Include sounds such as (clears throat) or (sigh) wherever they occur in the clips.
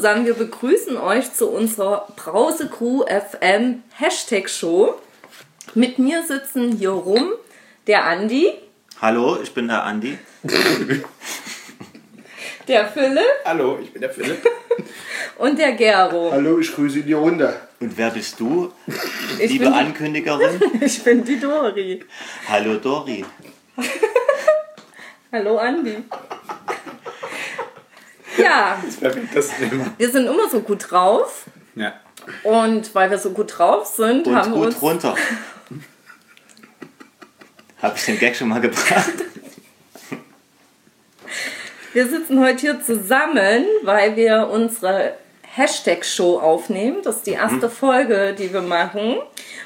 zusammen, wir begrüßen euch zu unserer Brause Crew FM Hashtag Show. Mit mir sitzen hier rum der Andi, Hallo, ich bin der Andi. (laughs) der Philipp Hallo, ich bin der Philipp. (laughs) und der Gero. Hallo, ich grüße die Runde. Und wer bist du, Ich liebe bin, Ankündigerin? (laughs) ich bin die Dori. Hallo Dori. Hallo Andi. Ja, (laughs) das Thema. wir sind immer so gut drauf. Ja. Und weil wir so gut drauf sind, Und haben wir gut uns runter. (laughs) Hab ich den Gag schon mal gebracht? Wir sitzen heute hier zusammen, weil wir unsere Hashtag-Show aufnehmen. Das ist die erste Folge, die wir machen.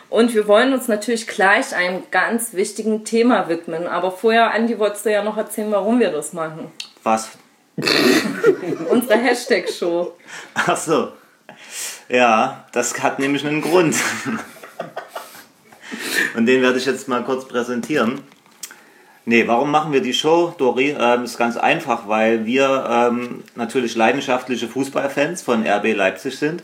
Und wir wollen uns natürlich gleich einem ganz wichtigen Thema widmen. Aber vorher, Andi, wolltest du ja noch erzählen, warum wir das machen. Was? (laughs) Unsere Hashtag-Show. Ach so. Ja, das hat nämlich einen Grund. Und den werde ich jetzt mal kurz präsentieren. Nee, warum machen wir die Show, Dori? Ähm, ist ganz einfach, weil wir ähm, natürlich leidenschaftliche Fußballfans von RB Leipzig sind.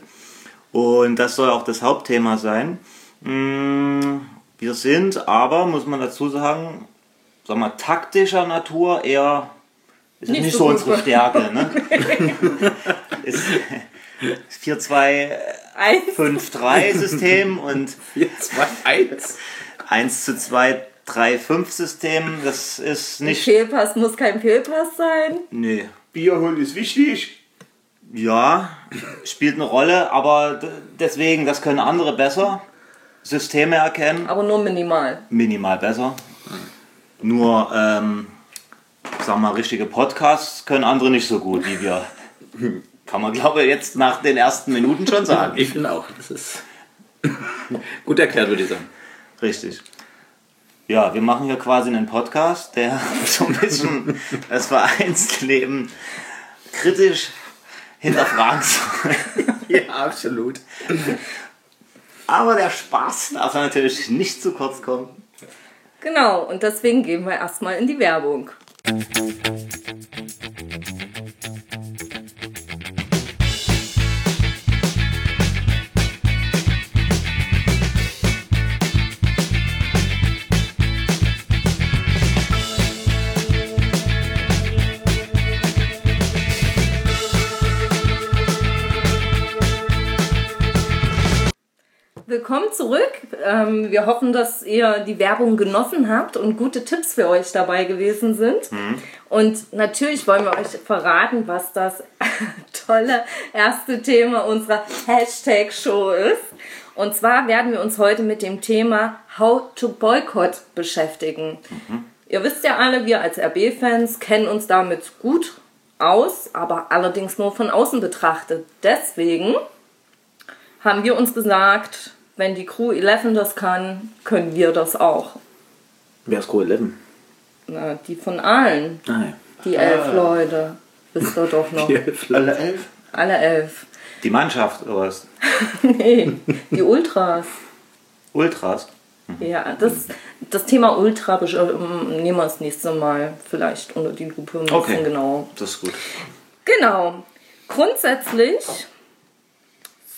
Und das soll auch das Hauptthema sein. Mm, Wir sind aber, muss man dazu sagen, sag mal, taktischer Natur eher ist Nicht nicht, so so unsere Stärke. Ne? (laughs) ist 4-2 Eins. 5-3 System und 4, 2, 1. 1 zu 2 3-5 System. Das ist Ein nicht. Fehlpass muss kein Fehlpass sein. Nee. Bier holen ist wichtig. Ja, spielt eine Rolle, aber deswegen, das können andere besser. Systeme erkennen, Aber nur minimal. minimal besser. Nur, ähm, sag mal, richtige Podcasts können andere nicht so gut wie wir. Kann man, glaube ich, jetzt nach den ersten Minuten schon sagen. Ich finde auch, das ist gut erklärt, würde ich sagen. Richtig. Ja, wir machen hier quasi einen Podcast, der (laughs) so ein bisschen das Vereinsleben kritisch hinterfragen soll. (laughs) Ja, absolut. Aber der Spaß darf natürlich nicht zu kurz kommen. Genau, und deswegen gehen wir erstmal in die Werbung. Thank you. Zurück. Ähm, wir hoffen, dass ihr die Werbung genossen habt und gute Tipps für euch dabei gewesen sind. Und natürlich wollen wir euch verraten, was das (laughs) tolle erste Thema unserer Hashtag-Show ist. Und zwar werden wir uns heute mit dem Thema How to Boycott beschäftigen. Ihr wisst ja alle, wir als RB-Fans kennen uns damit gut aus, aber allerdings nur von außen betrachtet. Deswegen haben wir uns gesagt, wenn die Crew 11 das kann, können wir das auch. Wer ist Crew 11? Na, die von allen, Ah, ja. die elf Leute, wisst ihr doch (laughs) noch. Alle elf? Alle elf. Die Mannschaft oder was? (laughs) Nee, die Ultras. Ultras. Ja, das, das Thema Ultra ähm, nehmen wir das nächste Mal vielleicht unter die Lupe ein bisschen Okay. genau. Das ist gut. Genau. Grundsätzlich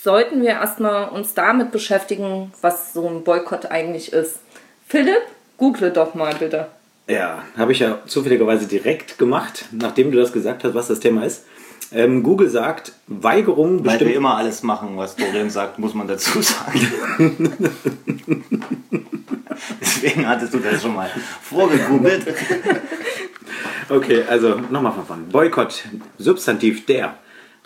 sollten wir erstmal uns damit beschäftigen, was so ein Boykott eigentlich ist. Philipp, google doch mal bitte. Ja, habe ich ja zufälligerweise direkt gemacht, nachdem du das gesagt hast, was das Thema ist. Ähm, Google sagt, Weigerung Weil wir bestimmt. immer alles machen, was Dorian sagt, muss man dazu sagen. (laughs) Deswegen hattest du das schon mal vorgegoogelt. (laughs) Okay, also nochmal von vorne. Boykott, Substantiv der.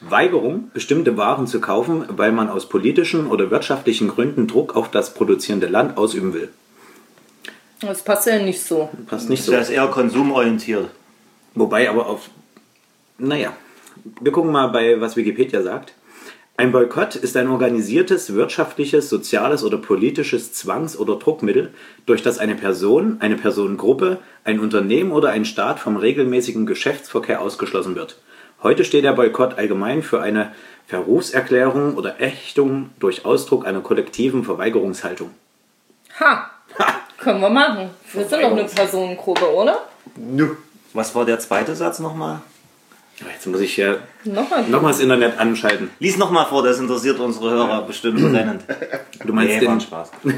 Weigerung, bestimmte Waren zu kaufen, weil man aus politischen oder wirtschaftlichen Gründen Druck auf das produzierende Land ausüben will. Das passt ja nicht so. Passt nicht so. Das ist eher konsumorientiert. Wobei aber auf. Naja, wir gucken mal bei, was Wikipedia sagt. Ein Boykott ist ein organisiertes wirtschaftliches, soziales oder politisches Zwangs- oder Druckmittel, durch das eine Person, eine Personengruppe, ein Unternehmen oder ein Staat vom regelmäßigen Geschäftsverkehr ausgeschlossen wird. Heute steht der Boykott allgemein für eine Verrufserklärung oder Ächtung durch Ausdruck einer kollektiven Verweigerungshaltung. Ha! Können wir machen. Wir sind doch eine Personengruppe, oder? Was war der zweite Satz nochmal? Jetzt muss ich ja Nochmal. nochmal das Internet anschalten. Lies nochmal vor, das interessiert unsere Hörer bestimmt brennend. Du meinst Nee, den, Spaß. (laughs)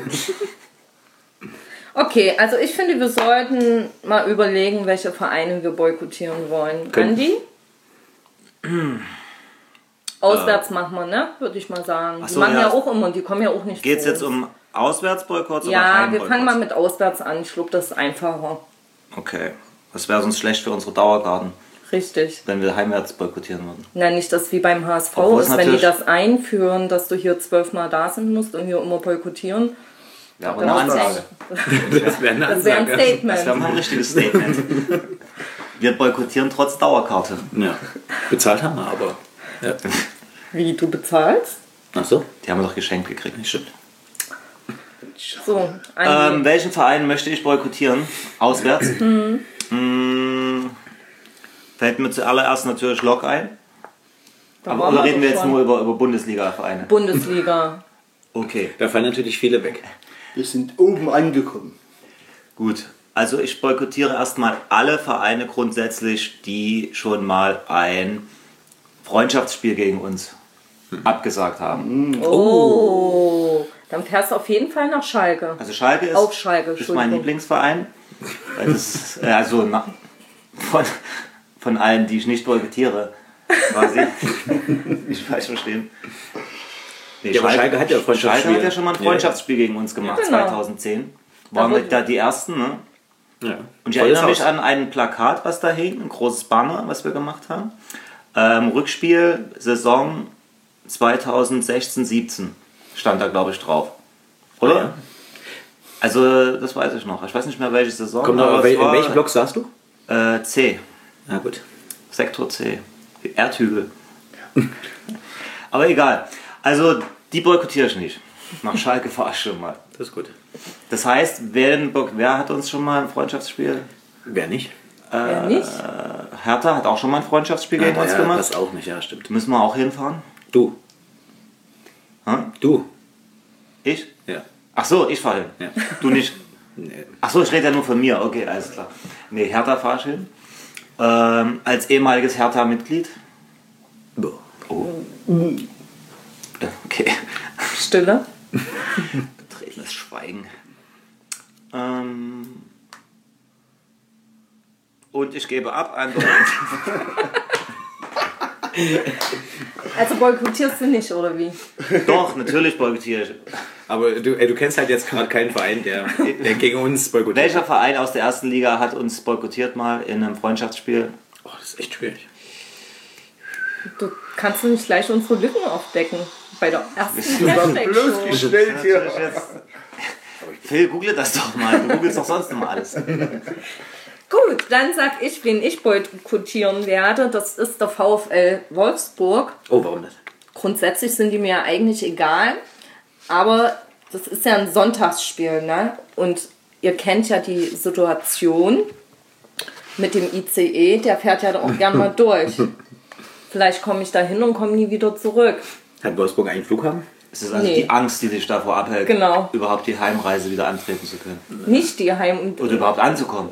Okay, also ich finde, wir sollten mal überlegen, welche Vereine wir boykottieren wollen. Können- Andi? (clears throat) Auswärts machen wir, ne? Würde ich mal sagen. Ach die so, machen ja. ja. auch immer, die kommen ja auch nicht Geht es jetzt um Auswärtsboykotts oder Ja, wir fangen mal mit Auswärts an. Ich glaube, das ist einfacher. Okay. Das wäre sonst schlecht für unsere Dauergarten, Richtig. wenn wir heimwärts boykottieren würden. Na, nicht, dass wie beim HSV Obwohl ist, wenn die das einführen, dass du hier zwölfmal da sein musst und hier immer boykottieren. Ja, aber (laughs) Das eine Ansage. das wäre eine Das wäre ein Ansage. Das Statement. wäre mal ein richtiges Statement. (laughs) Wir boykottieren trotz Dauerkarte. Ja. Bezahlt haben wir aber. Ja. Wie, du bezahlst? Ach so, Die haben wir doch geschenkt gekriegt. stimmt. So. Ähm, welchen Verein möchte ich boykottieren? Auswärts? Mm, Fällt mir zuallererst natürlich Lok ein. Da Aber oder wir reden wir jetzt schon. nur über, über Bundesliga-Vereine? Bundesliga. Okay, Da fallen natürlich viele weg. Wir sind oben angekommen. gut. Also ich boykottiere erstmal alle Vereine grundsätzlich, die schon mal ein Freundschaftsspiel gegen uns abgesagt haben. Oh. Dann fährst du auf jeden Fall nach Schalke. Also Schalke ist, Auf Schalke, ist mein. Lieblingsverein. Das, äh, also na, von, von allen, die ich nicht boykottiere, quasi. nicht falsch (laughs) verstehen. Nee, Ja, aber Schalke hat ja. Schalke hat ja schon mal ein Freundschaftsspiel gegen uns gemacht, Genau. 2010. Waren wir da die Ersten, ne? Ja. Und ich Volles erinnere mich Haus. an ein Plakat, was da hing, ein großes Banner, was wir gemacht haben. Ähm, Rückspiel, Saison 2016, 17 stand da, glaube ich, drauf. Oder? Ja. Also, das weiß ich noch. Ich weiß nicht mehr, welche Saison. Komm, aber wel, in welchem Block saßt du? Äh, C. Na gut. Sektor C. Erdhügel. (laughs) aber egal. Also, die boykottiere ich nicht. Nach Schalke (laughs) schon mal. Das ist gut. Das heißt, wer, wer hat uns schon mal ein Freundschaftsspiel? Wer nicht? Wer nicht? Hertha hat auch schon mal ein Freundschaftsspiel gegen uns ja, gemacht. das auch nicht, ja, stimmt. Müssen wir auch hinfahren? Du. Hä? Du. Ich? Ja. Ach so, ich fahre hin. Ja. Du nicht. (laughs) Nee. Ach so, ich rede ja nur von mir. Okay, alles klar. Nee, Hertha fahre ich hin. Ähm, als ehemaliges Hertha-Mitglied. Boah. Oh. Okay. Stille. (laughs) Schweigen. Ähm, und ich gebe ab an (laughs) Also boykottierst du nicht, oder wie? Doch, natürlich boykottiere ich. Aber du, ey, du kennst halt jetzt gerade keinen Verein, der, der gegen uns boykottiert. Welcher Verein aus der ersten Liga hat uns boykottiert mal in einem Freundschaftsspiel? Oh, das ist echt schwierig. Du kannst du nicht gleich unsere Lücken aufdecken. Bei der ersten Bloß gestellt hier. Phil, google das doch mal. Du googelst doch sonst immer alles. Gut, dann sag ich, wen ich boykottieren werde. Das ist der VfL Wolfsburg. Oh, warum das? Grundsätzlich sind die mir eigentlich egal. Aber das ist ja ein Sonntagsspiel, ne? Und ihr kennt ja die Situation mit dem ICE, der fährt ja auch gern mal (laughs) durch. Vielleicht komme ich da hin und komme nie wieder zurück. Hat Wolfsburg einen Flughafen? Es ist also Nee. die Angst, die dich davor abhält, Genau. überhaupt die Heimreise wieder antreten zu können. Nicht die Heim- und Oder überhaupt anzukommen.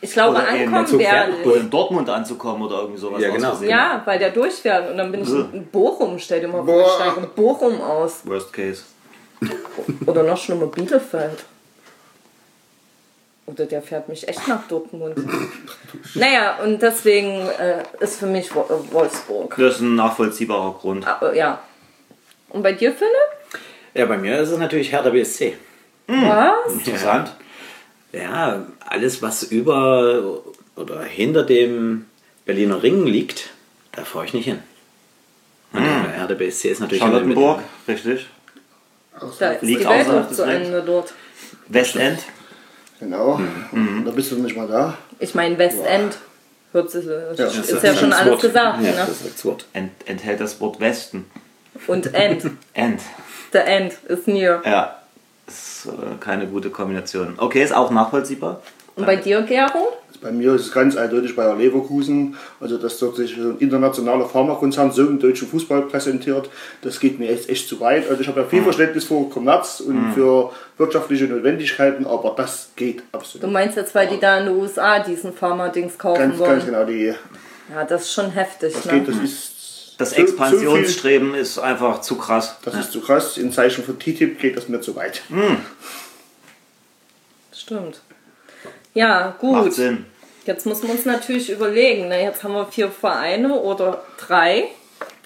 ich glaube, Oder ankommen werde Oder in Dortmund anzukommen oder irgendwie sowas. Ja, genau. Ja, weil der durchfährt und dann bin ich in Bochum, stell dir mal vor, ich steige in Bochum aus. Worst case. Oder noch schlimmer, Bielefeld. Oder der fährt mich echt nach Dortmund. naja, und deswegen äh, ist für mich äh, Wolfsburg. Das ist ein nachvollziehbarer Grund. Aber, ja. Und bei dir, Philipp? Ja, bei mir ist es natürlich Hertha BSC. Was? Interessant. Ja, alles was über oder hinter dem Berliner Ring liegt, da fahre ich nicht hin. Und der Hertha BSC ist natürlich. Charlottenburg, richtig. Da ist Liegt die Welt des zu. Ende dort. Westend. Genau. Mhm. Da bist du nicht mal da. Ich meine, Westend. Hört sich, Ja, ist das ja ist schon alles Wort. gesagt. Ja, Ne? das ist das Wort. Ent, enthält das Wort Westen. Und End. (laughs) End. The End is near. Ja. Ist äh, keine gute Kombination. Okay, ist auch nachvollziehbar. Und bei dir, Gero? Bei mir ist es ganz eindeutig Bayer Leverkusen. Also, dass dort sich ein internationaler Pharmakonzern so im deutschen Fußball präsentiert, das geht mir echt, echt zu weit. Also, ich habe ja viel Verständnis für Kommerz und für wirtschaftliche Notwendigkeiten, aber das geht Du absolut. meinst jetzt, weil die da in den USA diesen Pharma-Dings kaufen Ganz, wollen? ganz genau. Die Ja, das ist schon heftig. Das Ne? geht, das ist. Das Expansionsstreben ist einfach zu krass. Das ist zu krass. In Zeichen von TTIP geht das mir zu weit. Stimmt. Ja, Macht gut. Sinn. Jetzt müssen wir uns natürlich überlegen. Ne? Jetzt haben wir vier Vereine oder drei.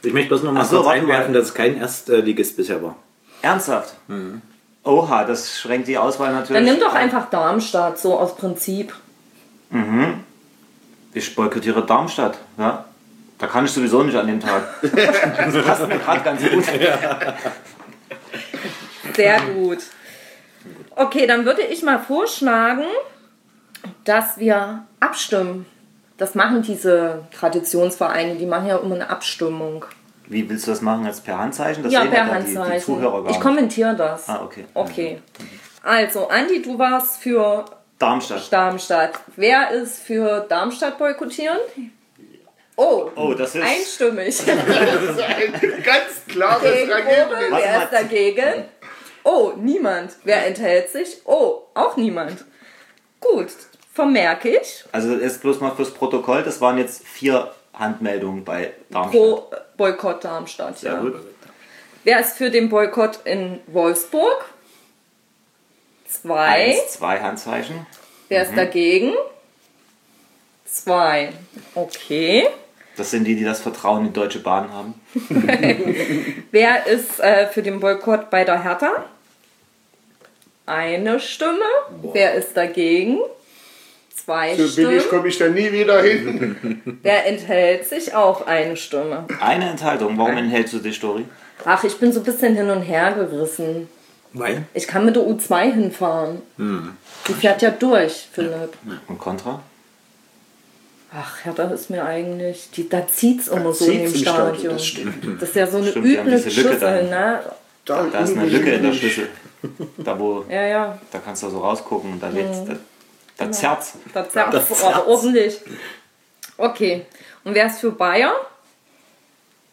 Ich möchte bloß noch mal so, kurz einwerfen, mal. dass es kein Erstligist bisher war. Ernsthaft? Oha, das schränkt die Auswahl natürlich. Dann nimm doch ein. einfach Darmstadt, so aus Prinzip. Ich boykottiere Darmstadt. Ja? Da kann ich sowieso nicht an dem Tag. (laughs) Das passt mir gerade ganz gut. Sehr gut. Okay, dann würde ich mal vorschlagen, dass wir abstimmen. Das machen diese Traditionsvereine, die machen ja immer eine Abstimmung. Wie willst du das machen? Jetzt per Handzeichen? Das ja, sehen per ja die, die Handzeichen. Zuhörer gar ich kommentiere das. Ah, okay. Okay. Also, Andi, du warst für Darmstadt. Darmstadt. Wer ist für Darmstadt boykottieren? Oh, Oh, das ist. einstimmig. (laughs) Das ist ein ganz klares Ergebnis. Wer ist dagegen? Oh, niemand. Wer enthält sich? Oh, auch niemand. Gut, vermerke ich. Also jetzt bloß mal fürs Protokoll, das waren jetzt vier Handmeldungen bei Darmstadt. Pro Boykott Darmstadt, Sehr ja. gut. Wer ist für den Boykott in Wolfsburg? Zwei. Eins, zwei Handzeichen. Wer ist dagegen? Zwei. Okay. Das sind die, die das Vertrauen in Deutsche Bahn haben. (laughs) Wer ist äh, für den Boykott bei der Hertha? Eine Stimme. Wer ist dagegen? Zwei So billig Stimmen. komme ich da nie wieder hin. (laughs) Wer enthält sich? Auch eine Stimme. Eine Enthaltung. Warum enthältst du dich, Story? Ach, ich bin so ein bisschen hin und her gerissen. Weil? Ich kann mit der U2 hinfahren. Die fährt ja durch, Philipp. Und Contra? Ach, Hertha ist mir eigentlich. Die, da zieht's immer so zieht's in dem im Stadion, Stadion. das stimmt. Das ist ja so eine Stimmt, üble Schüssel, da. ne? Da, Da ist eine Lücke in der Schlüssel. Da wo, Ja, ja. da kannst du so rausgucken und da lebt's. Da, da zerrt's. Da zerrt Das es zerrt's. ordentlich. Okay. Und wer ist für Bayern?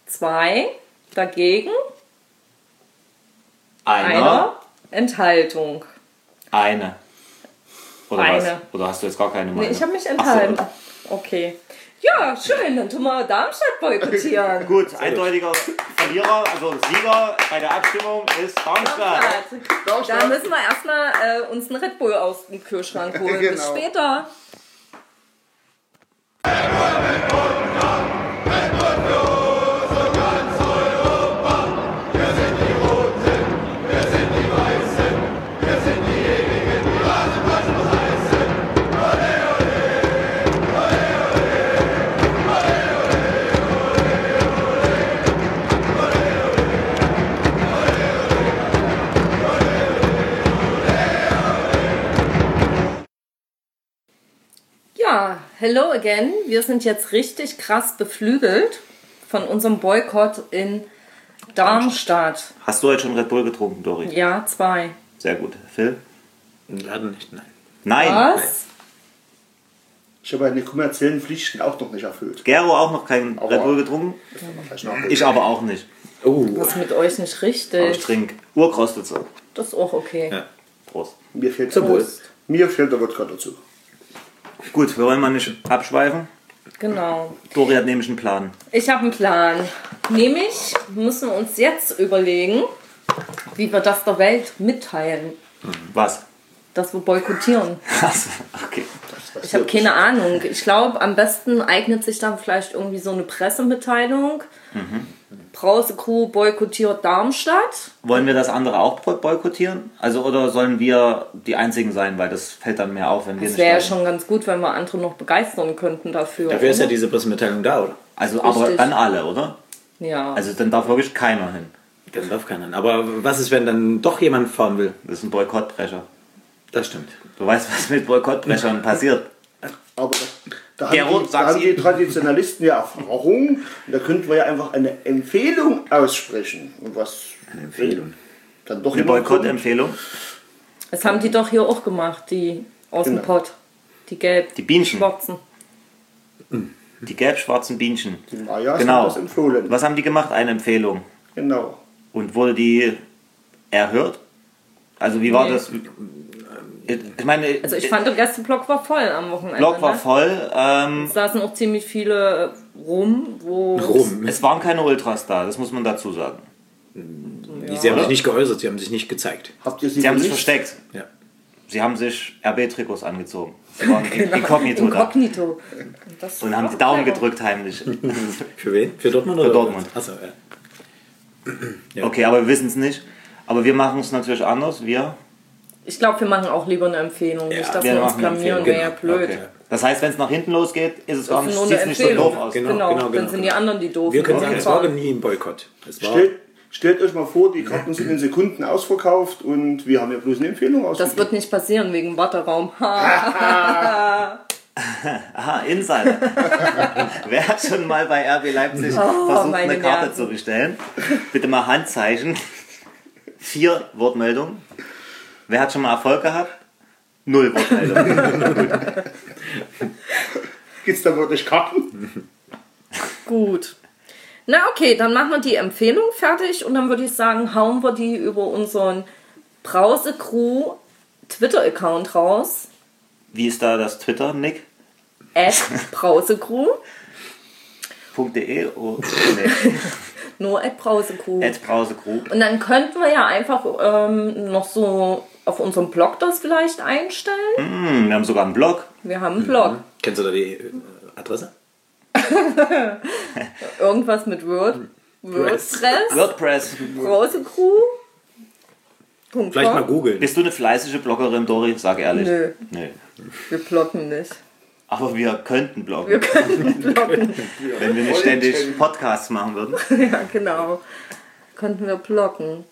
Zwei. Dagegen? Einer. Einer. Enthaltung. Eine. Oder Eine. was? Oder hast du jetzt gar keine Meinung? Nee, ich habe mich Ach so, enthalten. Okay. Ja, schön. Dann tun wir Darmstadt boykottieren. (laughs) Gut, eindeutiger Verlierer, also Sieger bei der Abstimmung ist Darmstadt. Da müssen wir erstmal äh, uns einen Red Bull aus dem Kühlschrank holen. Bis Genau. später. Hello again. Wir sind jetzt richtig krass beflügelt von unserem Boykott in Darmstadt. Hast du heute schon Red Bull getrunken, Dori? Ja, zwei. Sehr gut. Phil? Leider nicht, nein. Nein. Was? Ich habe meine kommerziellen Pflichten auch noch nicht erfüllt. Gero auch noch kein Aber- Red Bull getrunken? Ich aber auch nicht. Oh, Was ist mit euch nicht Aber ich richtig? trinke Urkrostitzer. Das ist auch okay. Ja. Prost. Mir fehlt, Wohl. mir fehlt der Wodka dazu. Gut, wir wollen mal nicht abschweifen. Genau. Dori hat nämlich einen Plan. Ich habe einen Plan. Nämlich müssen wir uns jetzt überlegen, wie wir das der Welt mitteilen, Was? dass wir boykottieren. Also, okay. Ich habe keine Ahnung. Ich glaube, am besten eignet sich dann vielleicht irgendwie so eine Pressemitteilung. Brause Crew boykottiert Darmstadt. Wollen wir das andere auch boy- boykottieren? Also, oder sollen wir die Einzigen sein, weil das fällt dann mehr auf, wenn wir Es nicht wäre ja schon ganz gut, wenn wir andere noch begeistern könnten dafür. Dafür ist ja diese Pressemitteilung da, oder? Also, aber Richtig. dann alle, oder? ja. Also, dann darf wirklich keiner hin. Dann darf keiner. Aber was ist, wenn dann doch jemand fahren will? Das ist ein Boykottbrecher. Das stimmt. Du weißt, was mit Boykottbrechern (laughs) passiert. Aber da, da, Gero, haben, die, da haben die. Traditionalisten ja Erfahrung. Und da könnten wir ja einfach eine Empfehlung aussprechen. Und was Eine Empfehlung. dann doch Eine. Boykottempfehlung. Das haben die doch hier auch gemacht, die aus dem Genau. Pott. Die gelb. Die Bienchen. Schwarzen. Die gelb-schwarzen Bienchen. Die Mayas Genau. haben das empfohlen. Was haben die gemacht? Eine Empfehlung. Genau. Und wurde die erhört? Also wie war Nee. das? Ich meine, Also ich fand, der Gästeblock war voll am Wochenende. Block war ne? voll. Ähm, Es saßen auch ziemlich viele rum, wo... Rum. es waren keine Ultras da, das muss man dazu sagen. Sie haben sich nicht geäußert, sie haben sich nicht gezeigt. Habt ihr sie, Sie haben sich versteckt. Ja. Sie haben sich RB-Trikots angezogen. Sie (laughs) waren in- inkognito da. Inkognito. Das Und haben die Daumen clever. gedrückt heimlich. (laughs) Für wen? Für Dortmund oder? Dortmund. Achso, ja. Ja. Okay, aber wir wissen es nicht. Aber wir machen es natürlich anders. Wir, Ich glaube, wir machen auch lieber eine Empfehlung. nicht, dass wir wir uns blamieren, wäre ja blöd. Okay. Das heißt, wenn es nach hinten losgeht, ist es gar Das nicht, nicht so doof aus. Genau, Genau, genau, dann genau, sind die genau. anderen die doofen. Wir können sagen, es war nie ein Boykott. Es war Stellt, stellt euch mal vor, die Karten sind in Sekunden ausverkauft und wir haben ja bloß eine Empfehlung Das ausgegeben. wird nicht passieren wegen Warteraum. Ha. (laughs) (laughs) Aha, Insider. (laughs) Wer hat schon mal bei RB Leipzig versucht, Oh, meine eine Karte Nerven. zu bestellen? Bitte mal Handzeichen. Vier Wortmeldungen. Wer hat schon mal Erfolg gehabt? Null Wortmeldungen. (laughs) Gibt es da wirklich Karten? Gut. Na okay, dann machen wir die Empfehlung fertig und dann würde ich sagen, hauen wir die über unseren Brause Crew Twitter-Account raus. Wie ist da das Twitter, Nick? At Brause Crew. .de oh, nee, (laughs) Nur at Brause Crew. at Brausekrug. Und dann könnten wir ja einfach ähm, noch so auf unserem Blog das vielleicht einstellen. Hm, wir haben sogar einen Blog. Wir haben einen Blog. Kennst du da die äh, Adresse? (laughs) Irgendwas mit Word. WordPress. WordPress. Brause Crew. Punkt Vielleicht mal googeln. Bist du eine fleißige Bloggerin, Dori? Sag ehrlich. Nö. Nö. Wir bloggen nicht. Aber wir könnten bloggen, Wir können (laughs) bloggen. wenn wir nicht ständig Podcasts machen würden. (laughs) ja, genau. Könnten wir bloggen.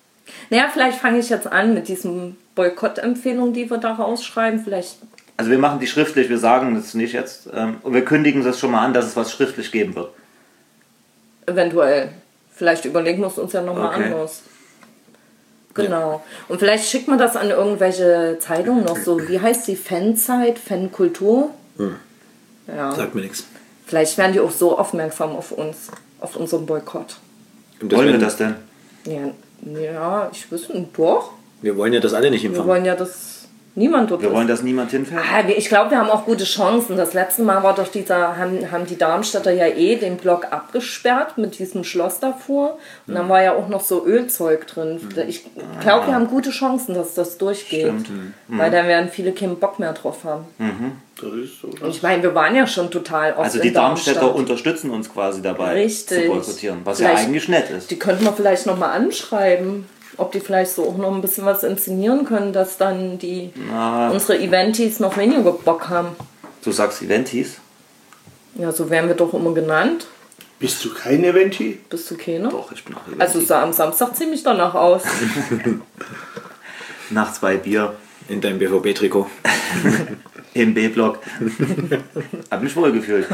Naja, vielleicht fange ich jetzt an mit diesen Boykott-Empfehlungen, die wir da rausschreiben. Vielleicht, Also wir machen die schriftlich, wir sagen das nicht jetzt. Ähm, und wir kündigen das schon mal an, dass es was schriftlich geben wird. eventuell. Vielleicht überlegen wir es uns ja nochmal Okay. anders. Genau. Und vielleicht schickt man das an irgendwelche Zeitungen noch so. Wie heißt die? Fanzeit? Fankultur? Ja. Sagt mir nichts. Vielleicht werden die auch so aufmerksam auf uns, auf unseren Boykott. Wollen wir das denn? Ja, ja ich wüsste nicht. Doch. Wir wollen ja das alle nicht Wir empfangen. wollen ja, dass niemand dort Wir ist. wollen, dass niemand hinfährt? Ah, wir- Ich glaube, wir haben auch gute Chancen. Das letzte Mal war doch dieser, haben, haben die Darmstädter ja eh den Block abgesperrt mit diesem Schloss davor. Und dann war ja auch noch so Ölzeug drin. Ich glaube, wir haben gute Chancen, dass das durchgeht. Stimmt. Weil dann werden viele keinen Bock mehr drauf haben. Das ist so. Und ich meine, wir waren ja schon total oft Also die in Darmstädter Darmstadt. unterstützen uns quasi dabei Richtig. zu boykottieren, was ja Vielleicht- eigentlich nett ist. Die könnten wir vielleicht nochmal anschreiben, ob die vielleicht so auch noch ein bisschen was inszenieren können, dass dann die unsere Eventis noch weniger Bock haben. Du sagst Eventis? Ja, so werden wir doch immer genannt. Bist du kein Eventi? Bist du keiner? Doch, ich bin auch Eventi. Also sah am Samstag ziemlich danach aus. (laughs) Nach zwei Bier In deinem BVB-Trikot. (laughs) im B-Block. (laughs) Hab mich wohl gefühlt.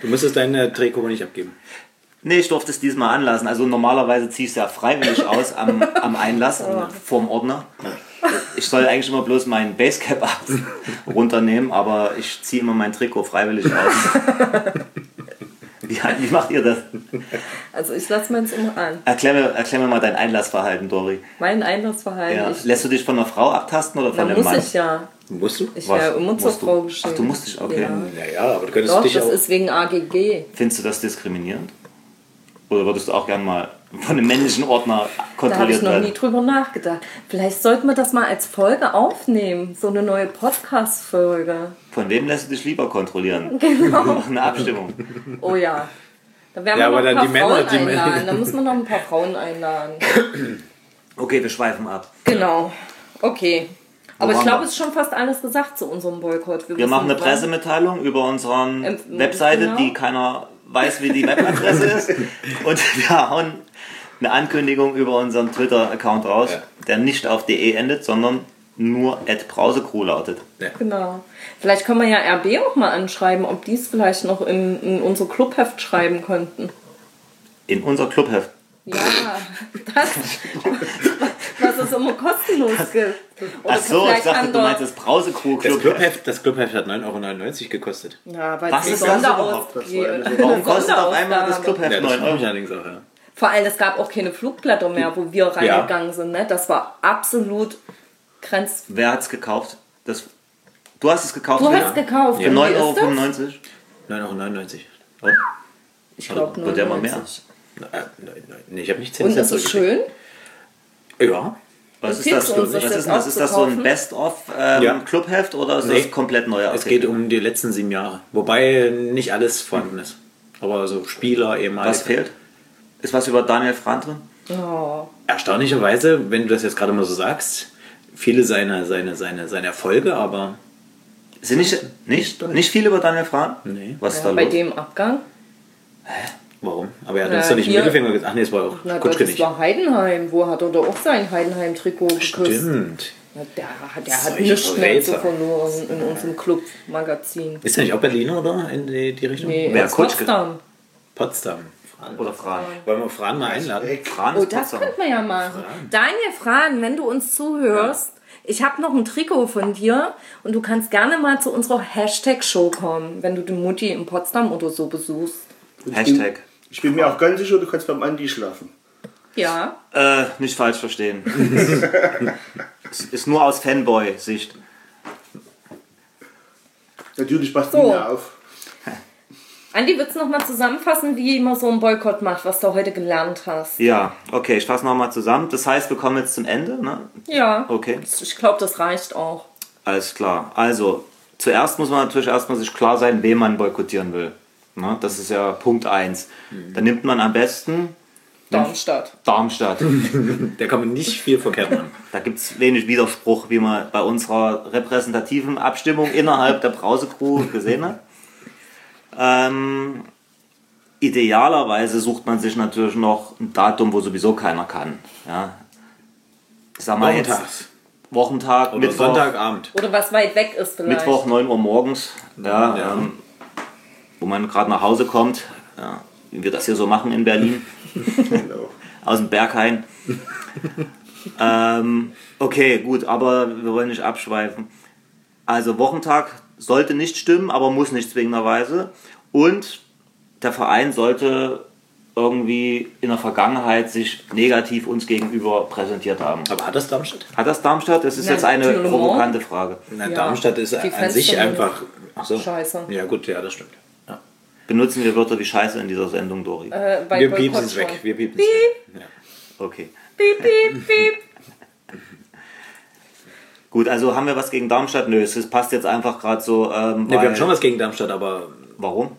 Du müsstest dein äh, Trikot nicht abgeben. Nee, ich durfte es diesmal anlassen. Also normalerweise ziehe ich es ja freiwillig aus am, (laughs) am Einlass, vorm Ordner. Ich soll eigentlich immer bloß meinen Basecap ab runternehmen, aber ich ziehe immer mein Trikot freiwillig aus. (laughs) Wie, wie macht ihr das? Also ich lasse meins immer an. Erklär mir, erklär mir mal dein Einlassverhalten, Dori. Mein Einlassverhalten. Ja. Ich, Lässt du dich von einer Frau abtasten oder von dann einem muss Mann? ich ja. Musst du? Ich wäre immer zur? Frau geschickt. Ach, du musst dich, okay. Ja. Naja, aber du könntest Doch, dich das auch. ist wegen AGG. Findest du das diskriminierend? Oder würdest du auch gern mal von einem männlichen Ordner Da habe ich kontrolliert noch nie werden? drüber nachgedacht. Vielleicht sollten wir das mal als Folge aufnehmen. So eine neue Podcast-Folge. Von wem lässt du dich lieber kontrollieren? (laughs) Genau. (laughs) Eine Abstimmung. Oh ja. Da werden Ja, wir noch aber ein dann paar die Männer, Frauen die Männer- einladen. Da muss man noch ein paar Frauen einladen. (coughs) Okay, wir schweifen ab. Genau. Okay. Aber ich glaube, wir? es ist schon fast alles gesagt zu unserem Boykott. Wir wissen machen eine. Pressemitteilung über unsere Ähm, Webseite, genau. die keiner weiß, wie die Webadresse ist. Und (laughs) wir hauen eine Ankündigung über unseren Twitter-Account raus, Ja. der nicht auf de endet, sondern nur at Brausecrew lautet. Genau. Vielleicht können wir ja RB auch mal anschreiben, ob die es vielleicht noch in, in unser Clubheft schreiben könnten. In unser Clubheft. Ja, (laughs) das, (laughs) es immer kostenlos gibt. Oder Ach so, ich dachte, du meinst das Brausecrew Das Clubheft. Das Clubheft hat 9,99 Euro gekostet. Ja, weil Was es ist eine das überhaupt? Das ja so- Warum kostet auf einmal das. Clubheft Ja, das 9 frage ich Euro? allerdings auch, ja. Vor allem, es gab auch keine Flugblätter mehr, wo wir reingegangen sind. Ne? Das war absolut begrenzt. Wer hat es gekauft? Das, du hast es gekauft Du für, hast gekauft. für das? 9,95 Euro. 9,99 Oh, Ich glaube Wird der mal mehr? 99. Äh, nein, nein, nee, ich habe nicht 10 Und Cent ist es zurückgekriegt. schön? Ja. Was ist das? Für, das was ist, das? ist das so ein aufzukaufen? Best-of ähm, Ja. Clubheft oder ist Nee. das komplett neu Es geht um die letzten sieben Jahre. Wobei nicht alles vorhanden ist. Aber so Spieler, ehemalige. Was fehlt? Ist was über Daniel Frahn drin? Oh. Erstaunlicherweise, wenn du das jetzt gerade mal so sagst, viele seine, seine, seine, seine Erfolge, aber Sind nicht, nicht, nicht viel über Daniel Frahn? Nee. Was ist da Ja, bei los? dem Abgang? Warum? Aber er hat Na, uns doch nicht im hier- Mittelfinger gesagt. Ach nee, es war auch Na Gott, Kutschke das nicht. war Heidenheim. Wo hat er doch auch sein Heidenheim-Trikot geküsst? Stimmt. Ja, der hat, der hat Solche nichts mehr zu verloren in unserem Club-Magazin. Ist er nicht auch Berliner oder in die, die Richtung? Nee, Kutschke? Potsdam. Potsdam. Fran. Oder Frahn? Wollen wir Fran mal einladen? Frahn Oh, ist das Potsdam. könnte man ja machen. Daniel Fragen, wenn du uns zuhörst, ich habe noch ein Trikot von dir und du kannst gerne mal zu unserer Hashtag-Show kommen, wenn du die Mutti in Potsdam oder so besuchst. Hashtag. Ich bin mir auch ganz sicher, du kannst beim Andi schlafen. Ja. Äh, nicht falsch verstehen. (laughs) Es ist nur aus Fanboy-Sicht. Natürlich passt So. mir auf. Andi, willst du noch mal zusammenfassen, wie man so einen Boykott macht, was du heute gelernt hast? Ja, okay, ich fasse nochmal zusammen. Das heißt, wir kommen jetzt zum Ende. Ne? Ja. Okay, Ich glaube, das reicht auch. alles klar. Also, zuerst muss man natürlich erstmal sich klar sein, wen man boykottieren will. Ne? Das ist ja Punkt 1. Dann nimmt man am besten Darmstadt. Darmstadt. (laughs) Da kann man nicht viel verkehrt machen. Da gibt es wenig Widerspruch, wie man bei unserer repräsentativen Abstimmung innerhalb der Brause-Crew gesehen hat. Ähm, idealerweise sucht man sich natürlich noch ein Datum, wo sowieso keiner kann. Ja. Ich sag mal Wochentags. jetzt Wochentag, Oder Mittwoch, Sonntagabend. Oder was weit weg ist vielleicht. Mittwoch 9 Uhr morgens, ja, Ja. Ähm, wo man gerade nach Hause kommt, ja, wie wir das hier so machen in Berlin Genau. (laughs) aus dem Berghain. ähm, okay, gut, aber wir wollen nicht abschweifen. Also Wochentag sollte nicht stimmen, aber muss nicht zwingenderweise. Und der Verein sollte irgendwie in der Vergangenheit sich negativ uns gegenüber präsentiert haben. Aber hat das Darmstadt? Hat das Darmstadt? Das ist Nein, jetzt eine provokante Frage. Na, Ja. Darmstadt ist Die an Fans sich einfach. Ach so. Scheiße. Ja, gut, ja, das stimmt. Ja. Benutzen wir Wörter wie Scheiße in dieser Sendung, Dori? Äh, bei Wir piepsen es weg. Wir piepsen es weg. Ja. Okay. Piep, piep, piep. (laughs) Gut, also haben wir was gegen Darmstadt? Nö, es passt jetzt einfach gerade so. Ähm, Nee, wir haben schon was gegen Darmstadt, aber Warum?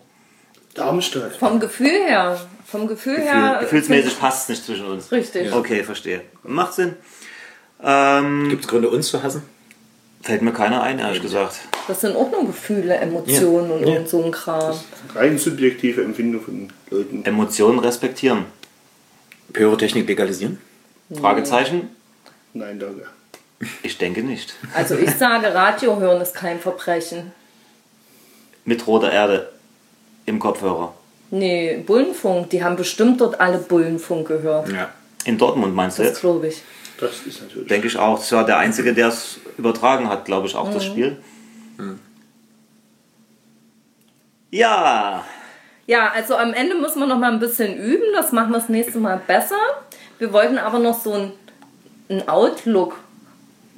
Darmstadt. Vom Gefühl her. Vom Gefühl, Gefühl, her. gefühlsmäßig passt es nicht zwischen uns. Richtig. Okay, verstehe. Macht Sinn. Ähm, gibt es Gründe, uns zu hassen? Fällt mir keiner ein, ehrlich gesagt. Das sind auch nur Gefühle, Emotionen und, Ja. und so ein Kram. Rein subjektive Empfindung von Leuten. Emotionen respektieren. Pyrotechnik legalisieren? Fragezeichen? Nein, danke. Ich denke nicht. Also ich sage, Radio hören ist kein Verbrechen. Mit roter Erde im Kopfhörer. Nee, Bullenfunk, die haben bestimmt dort alle Bullenfunk gehört. Ja. In Dortmund meinst du Das jetzt? glaube ich. Das ist natürlich. Denke ich auch. Das war der Einzige, der es übertragen hat, glaube ich, auch Mhm. das Spiel. Ja, Ja, also am Ende müssen wir noch mal ein bisschen üben. Das machen wir das nächste Mal besser. Wir wollten aber noch so ein, ein Outlook.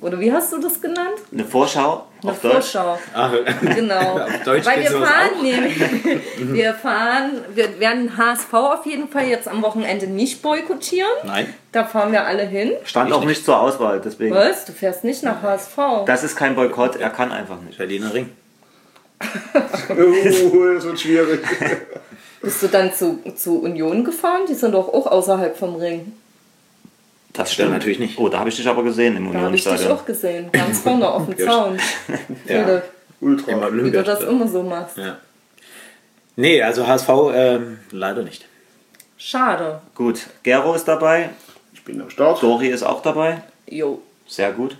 Oder wie hast du das genannt? eine Vorschau Eine auf Deutsch. Vorschau. Ach, Genau. (laughs) Auf Deutsch Weil wir fahren, nämlich, (laughs) wir fahren, wir werden HSV auf jeden Fall jetzt am Wochenende nicht boykottieren. Nein. Da fahren wir alle hin. Stand auch nicht zur Auswahl, deswegen. Was? Du fährst nicht nach HSV? Das ist kein Boykott, er kann einfach nicht. Berliner Ring. (laughs) Oh, das wird schwierig. Bist du dann zu, zu Union gefahren? Die sind doch auch außerhalb vom Ring. Das stimmt natürlich nicht. Oh, da habe ich dich aber gesehen im Da habe ich dich auch gesehen. Ganz vorne auf dem Ja. Zaun. (laughs) Ja. Ultra. Im wie du das immer so machst. Ja. Nee, also HSV ähm, leider nicht. Schade. Gut, Gero ist dabei, Ich bin am Start. Dori ist auch dabei. Jo. Sehr gut.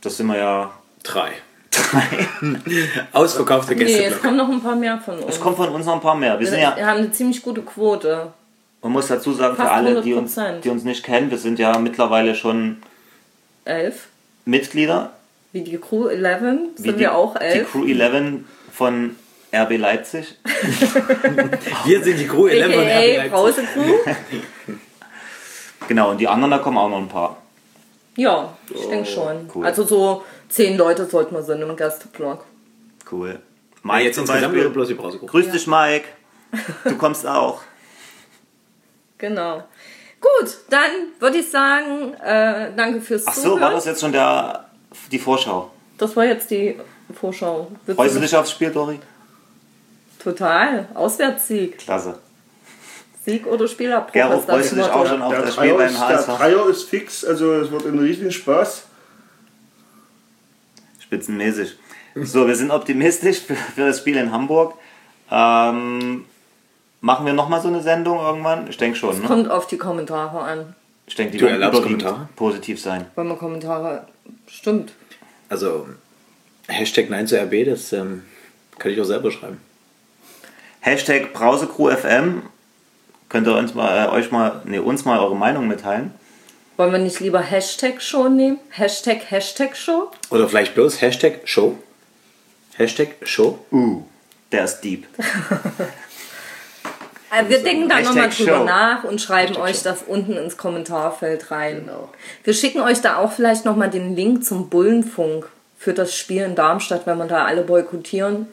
Das sind wir ja. Drei. (laughs) Ausverkaufte Nee, es Gäste. kommen noch ein paar mehr von uns. Es kommen von uns noch ein paar mehr. Wir sind wir ja, haben eine ziemlich gute Quote. Man muss dazu sagen, für Fast alle, die uns, 100%. die uns nicht kennen, wir sind ja mittlerweile schon Elf. Mitglieder. Wie die Crew 11 Wie sind die, wir auch Die elf. Crew 11 von RB Leipzig. (laughs) Wir sind die Crew 11 von RB Leipzig. Brause Crew. (laughs) Genau, und die anderen, da kommen auch noch ein paar. Ja, ich denke schon. Oh, cool. Also so zehn Leute sollten wir sein im Gästeblog. Cool. Mike Mike jetzt zum Beispiel. bloß die Brausegruppe? Grüß dich, Mike. Du kommst auch. Genau. Gut, dann würde ich sagen, äh, danke fürs Ach so, Zuhören. war das jetzt schon der, die Vorschau? Das war jetzt die Vorschau. Freust du dich aufs Spiel, Dori? Total. Auswärtssieg. Klasse. Sieg oder Spielabbruch. Gero, freust du dich auch schon auf Der das Spiel Dreier, beim ist, der HSV? Dreier ist fix, also es wird ein riesigen Spaß. Spitzenmäßig. So, wir sind optimistisch für, für das Spiel in Hamburg. Ähm, machen wir nochmal so eine Sendung irgendwann? Ich denke schon, ne? Kommt auf die Kommentare an. Ich denke, die Du werden Kommentare? positiv sein. Wenn man Kommentare. Stimmt. Also, Hashtag Nein zu RB, das ähm, kann ich auch selber schreiben. Hashtag BrauseCrewFM. Könnt ihr uns mal, äh, euch mal, nee, uns mal eure Meinung mitteilen? Wollen wir nicht lieber Hashtag Show nehmen? Hashtag Hashtag Show? Oder vielleicht bloß Hashtag Show. Hashtag Show. Der ist deep. (laughs) Äh, wir denken da Hashtag nochmal drüber Show. nach und schreiben euch das unten ins Kommentarfeld rein. Genau. Wir schicken euch da auch vielleicht nochmal den Link zum Bullenfunk für das Spiel in Darmstadt, wenn wir da alle boykottieren,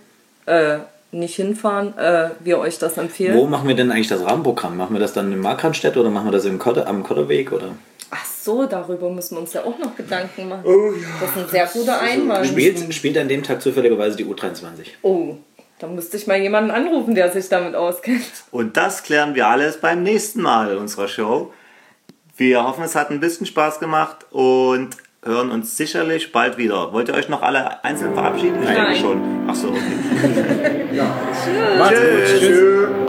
äh, nicht hinfahren, äh, wir euch das empfehlen. Wo machen wir denn eigentlich das Rahmenprogramm? Machen wir das dann in Markranstädt oder machen wir das im Kotter, am Kotterweg? Oder? Ach so, darüber müssen wir uns ja auch noch Gedanken machen. Oh ja. Das ist ein sehr guter Einwand. Spielt, spielt an dem Tag zufälligerweise die U23. Oh, da müsste ich mal jemanden anrufen, der sich damit auskennt. Und das klären wir alles beim nächsten Mal unserer Show. Wir hoffen, es hat ein bisschen Spaß gemacht und hören uns sicherlich bald wieder. Wollt ihr euch noch alle einzeln verabschieden? Ich denke Nein. schon. Ach so, okay. (laughs) Macht's gut. Tschüss.